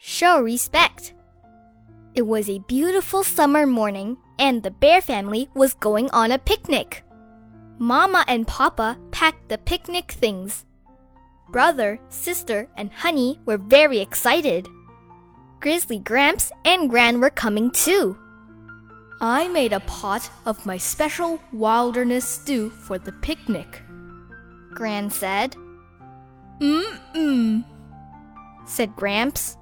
Show respect. It was a beautiful summer morning, and the bear family was going on a picnic. Mama and Papa packed the picnic things. Brother, sister, and Honey were very excited. Grizzly Gramps and Gran were coming too. I made a pot of my special wilderness stew for the picnic. Gran said. Mmm, said Gramps.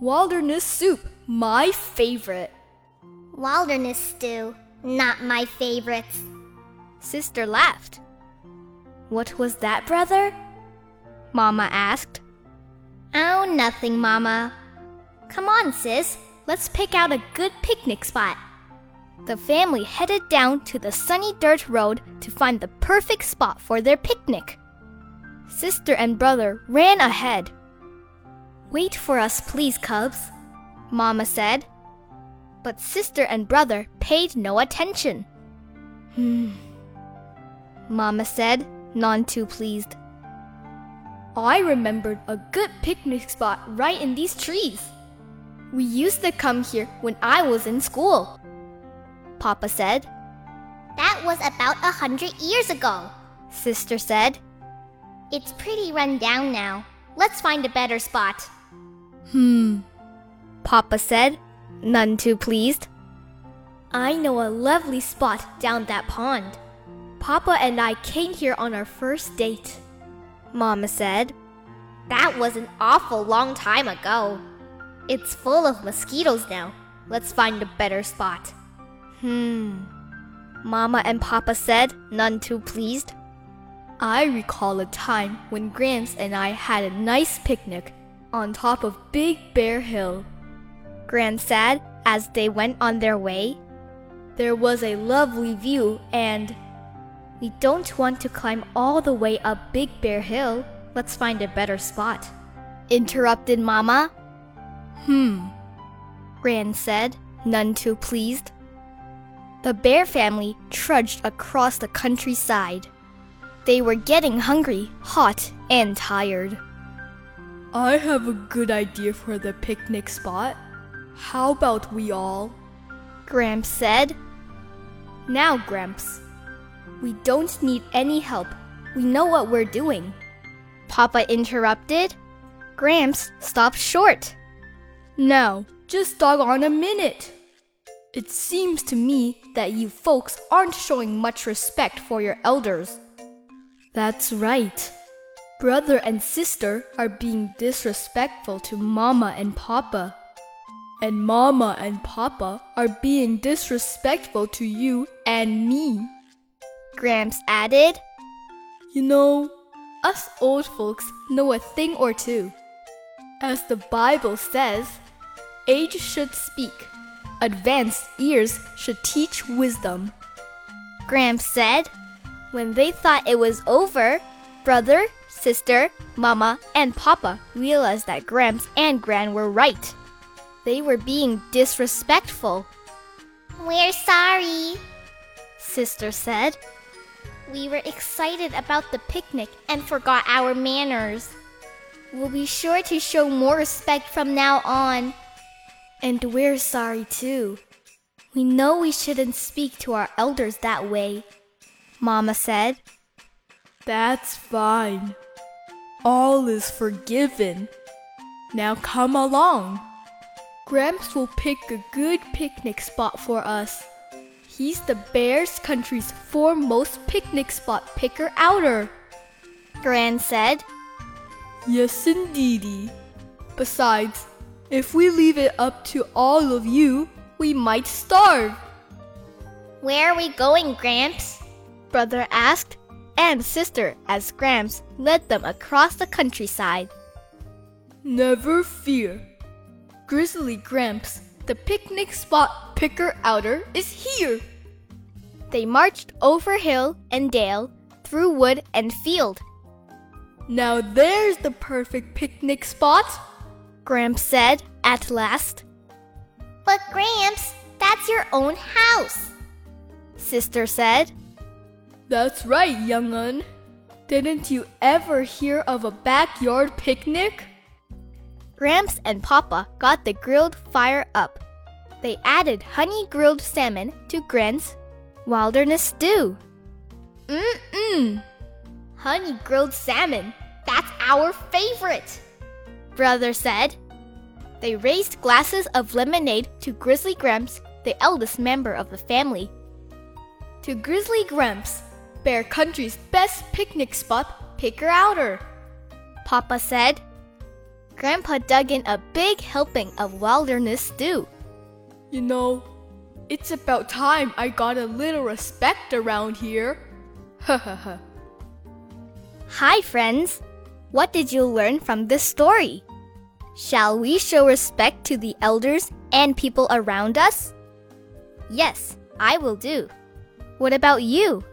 Wilderness soup, my favorite. Wilderness stew, not my favorites. Sister laughed. What was that, brother? Mama asked. Oh, nothing, Mama. Come on, sis. Let's pick out a good picnic spot. The family headed down to the sunny dirt road to find the perfect spot for their picnic. Sister and brother ran ahead. Wait for us, please, Cubs, Mama said. But sister and brother paid no attention. Hmm. Mama said, none too pleased. I remembered a good picnic spot right in these trees. We used to come here when I was in school. Papa said. That was about a hundred years ago, Sister said. It's pretty run down now. Let's find a better spot. Hmm. Papa said, none too pleased. I know a lovely spot down that pond. Papa and I came here on our first date. Mama said. That was an awful long time ago. It's full of mosquitoes now. Let's find a better spot. Hmm. Mama and Papa said, none too pleased. I recall a time when Gramps and I had a nice picnic on top of Big Bear Hill. Gran said as they went on their way. There was a lovely view, and we don't want to climb all the way up Big Bear Hill. Let's find a better spot. Interrupted Mama. Hmm, Gran said, none too pleased. The bear family trudged across the countryside. They were getting hungry, hot, and tired. I have a good idea for the picnic spot. How about we all? Gramps said. Now, Gramps, we don't need any help. We know what we're doing. Papa interrupted. Gramps stopped short. Now, just dog on a minute. It seems to me that you folks aren't showing much respect for your elders. That's right. Brother and sister are being disrespectful to Mama and Papa. And Mama and Papa are being disrespectful to you and me. Gramps added. You know, us old folks know a thing or two. As the Bible says, age should speak, advanced ears should teach wisdom. Gramps said. When they thought it was over, brother, sister, mama, and papa realized that Gramps and Gran were right. They were being disrespectful. We're sorry, Sister said. We were excited about the picnic and forgot our manners. We'll be sure to show more respect from now on. And we're sorry too. We know we shouldn't speak to our elders that way, Mama said. That's fine. All is forgiven. Now come along. Gramps will pick a good picnic spot for us. He's the Bears country's foremost picnic spot picker outer. Gran said. Yes, indeedy. Besides, if we leave it up to all of you, we might starve. Where are we going, Gramps? Brother asked, and sister as Gramps led them across the countryside. Never fear. Grizzly Gramps, the picnic spot picker outer, is here. They marched over hill and dale, through wood and field. Now there's the perfect picnic spot, Gramps said at last. But Gramps, that's your own house, Sister said. That's right, young un. Didn't you ever hear of a backyard picnic? Gramps and Papa got the grilled fire up. They added honey grilled salmon to Gran's wilderness stew. Mmm. Honey grilled salmon. That's our favorite. Brother said. They raised glasses of lemonade to Grizzly Gramps, the eldest member of the family. To Grizzly Gramps, Bear Country's best picnic spot, Picker Outer. Papa said. Grandpa dug in a big helping of wilderness stew. You know, it's about time I got a little respect around here. Ha ha ha. Hi, friends. What did you learn from this story? Shall we show respect to the elders and people around us? Yes, I will do. What about you?